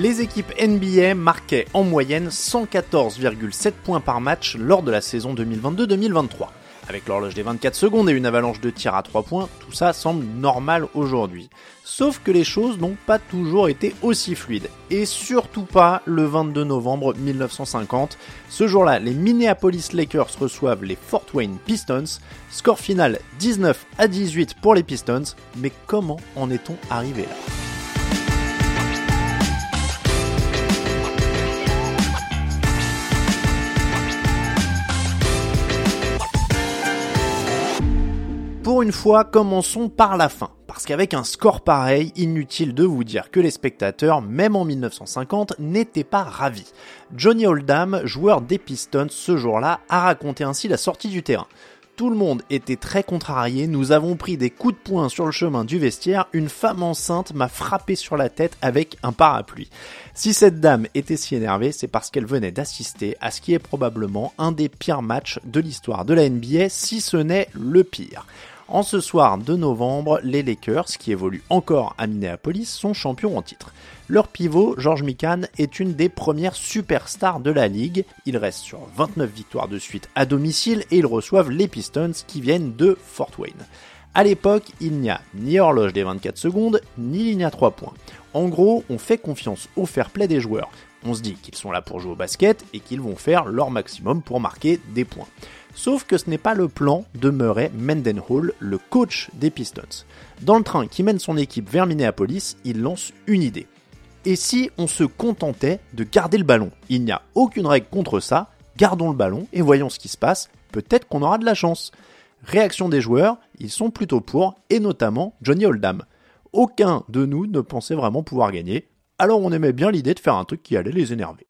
Les équipes NBA marquaient en moyenne 114,7 points par match lors de la saison 2022-2023. Avec l'horloge des 24 secondes et une avalanche de tirs à 3 points, tout ça semble normal aujourd'hui. Sauf que les choses n'ont pas toujours été aussi fluides. Et surtout pas le 22 novembre 1950. Ce jour-là, les Minneapolis Lakers reçoivent les Fort Wayne Pistons. Score final 19 à 18 pour les Pistons. Mais comment en est-on arrivé là? Une fois, commençons par la fin. Parce qu'avec un score pareil, inutile de vous dire que les spectateurs, même en 1950, n'étaient pas ravis. Johnny Oldham, joueur des Pistons ce jour-là, a raconté ainsi la sortie du terrain. Tout le monde était très contrarié, nous avons pris des coups de poing sur le chemin du vestiaire, une femme enceinte m'a frappé sur la tête avec un parapluie. Si cette dame était si énervée, c'est parce qu'elle venait d'assister à ce qui est probablement un des pires matchs de l'histoire de la NBA, si ce n'est le pire. En ce soir de novembre, les Lakers, qui évoluent encore à Minneapolis, sont champions en titre. Leur pivot, George Mikan, est une des premières superstars de la ligue. Il reste sur 29 victoires de suite à domicile et ils reçoivent les Pistons qui viennent de Fort Wayne. À l'époque, il n'y a ni horloge des 24 secondes, ni ligne à 3 points. En gros, on fait confiance au fair play des joueurs. On se dit qu'ils sont là pour jouer au basket et qu'ils vont faire leur maximum pour marquer des points. Sauf que ce n'est pas le plan de Mendenhall, le coach des Pistons. Dans le train qui mène son équipe vers Minneapolis, il lance une idée. Et si on se contentait de garder le ballon? Il n'y a aucune règle contre ça, gardons le ballon et voyons ce qui se passe, peut-être qu'on aura de la chance. Réaction des joueurs, ils sont plutôt pour, et notamment Johnny Oldham. Aucun de nous ne pensait vraiment pouvoir gagner, alors on aimait bien l'idée de faire un truc qui allait les énerver.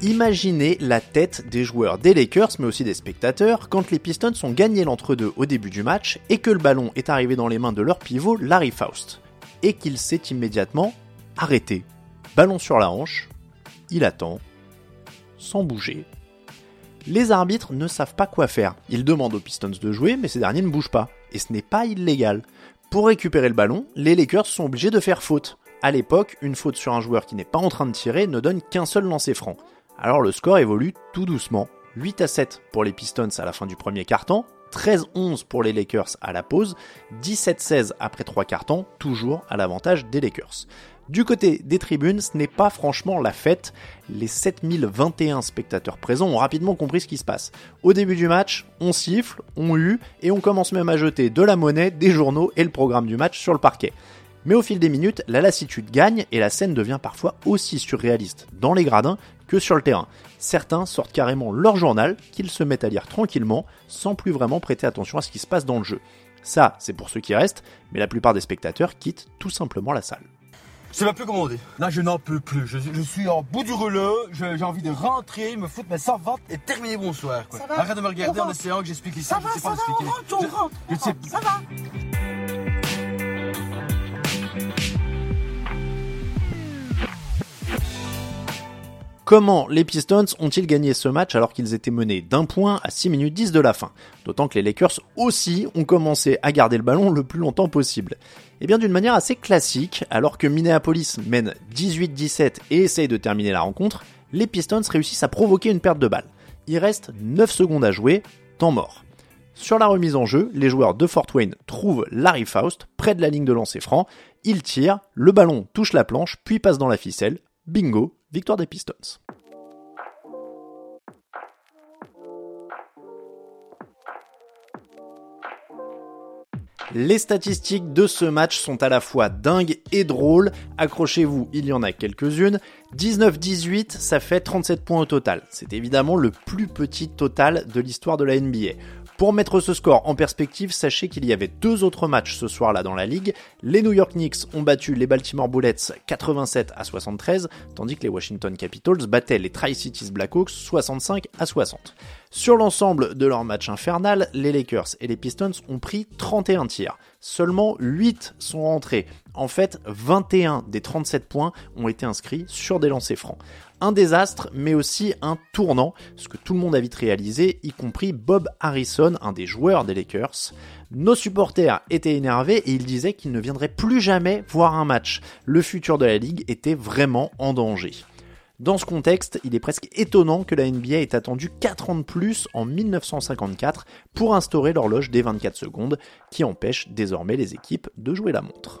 Imaginez la tête des joueurs des Lakers, mais aussi des spectateurs, quand les Pistons ont gagné l'entre-deux au début du match et que le ballon est arrivé dans les mains de leur pivot Larry Faust. Et qu'il s'est immédiatement arrêté. Ballon sur la hanche, il attend, sans bouger. Les arbitres ne savent pas quoi faire. Ils demandent aux Pistons de jouer, mais ces derniers ne bougent pas. Et ce n'est pas illégal. Pour récupérer le ballon, les Lakers sont obligés de faire faute. À l'époque, une faute sur un joueur qui n'est pas en train de tirer ne donne qu'un seul lancer franc. Alors le score évolue tout doucement. 8 à 7 pour les Pistons à la fin du premier quart-temps, 13-11 pour les Lakers à la pause, 17-16 après 3 quarts-temps, toujours à l'avantage des Lakers. Du côté des tribunes, ce n'est pas franchement la fête. Les 7021 spectateurs présents ont rapidement compris ce qui se passe. Au début du match, on siffle, on hue, et on commence même à jeter de la monnaie, des journaux et le programme du match sur le parquet. Mais au fil des minutes, la lassitude gagne et la scène devient parfois aussi surréaliste dans les gradins que sur le terrain. Certains sortent carrément leur journal qu'ils se mettent à lire tranquillement sans plus vraiment prêter attention à ce qui se passe dans le jeu. Ça, c'est pour ceux qui restent, mais la plupart des spectateurs quittent tout simplement la salle. Je sais plus comment on dit. Là, je n'en peux plus. Je, je suis en bout du rouleau. J'ai envie de rentrer, me foutre mes servantes et terminer bonsoir. Quoi. Arrête de me regarder en essayant que j'explique ici. Ça je va, sais ça pas va, expliquer. on rentre, on rentre. Je sais- Ça va. Comment les Pistons ont-ils gagné ce match alors qu'ils étaient menés d'un point à 6 minutes 10 de la fin? D'autant que les Lakers aussi ont commencé à garder le ballon le plus longtemps possible. Eh bien d'une manière assez classique, alors que Minneapolis mène 18-17 et essaye de terminer la rencontre, les Pistons réussissent à provoquer une perte de balle. Il reste 9 secondes à jouer, temps mort. Sur la remise en jeu, les joueurs de Fort Wayne trouvent Larry Faust près de la ligne de lancer franc, il tire, le ballon touche la planche puis passe dans la ficelle, bingo, Victoire des Pistons. Les statistiques de ce match sont à la fois dingues et drôles. Accrochez-vous, il y en a quelques-unes. 19-18, ça fait 37 points au total. C'est évidemment le plus petit total de l'histoire de la NBA. Pour mettre ce score en perspective, sachez qu'il y avait deux autres matchs ce soir-là dans la ligue. Les New York Knicks ont battu les Baltimore Bullets 87 à 73, tandis que les Washington Capitals battaient les Tri-Cities Blackhawks 65 à 60. Sur l'ensemble de leur match infernal, les Lakers et les Pistons ont pris 31 tirs. Seulement 8 sont rentrés. En fait, 21 des 37 points ont été inscrits sur des lancers francs un désastre, mais aussi un tournant, ce que tout le monde a vite réalisé, y compris Bob Harrison, un des joueurs des Lakers. Nos supporters étaient énervés et ils disaient qu'ils ne viendraient plus jamais voir un match. Le futur de la ligue était vraiment en danger. Dans ce contexte, il est presque étonnant que la NBA ait attendu 4 ans de plus en 1954 pour instaurer l'horloge des 24 secondes qui empêche désormais les équipes de jouer la montre.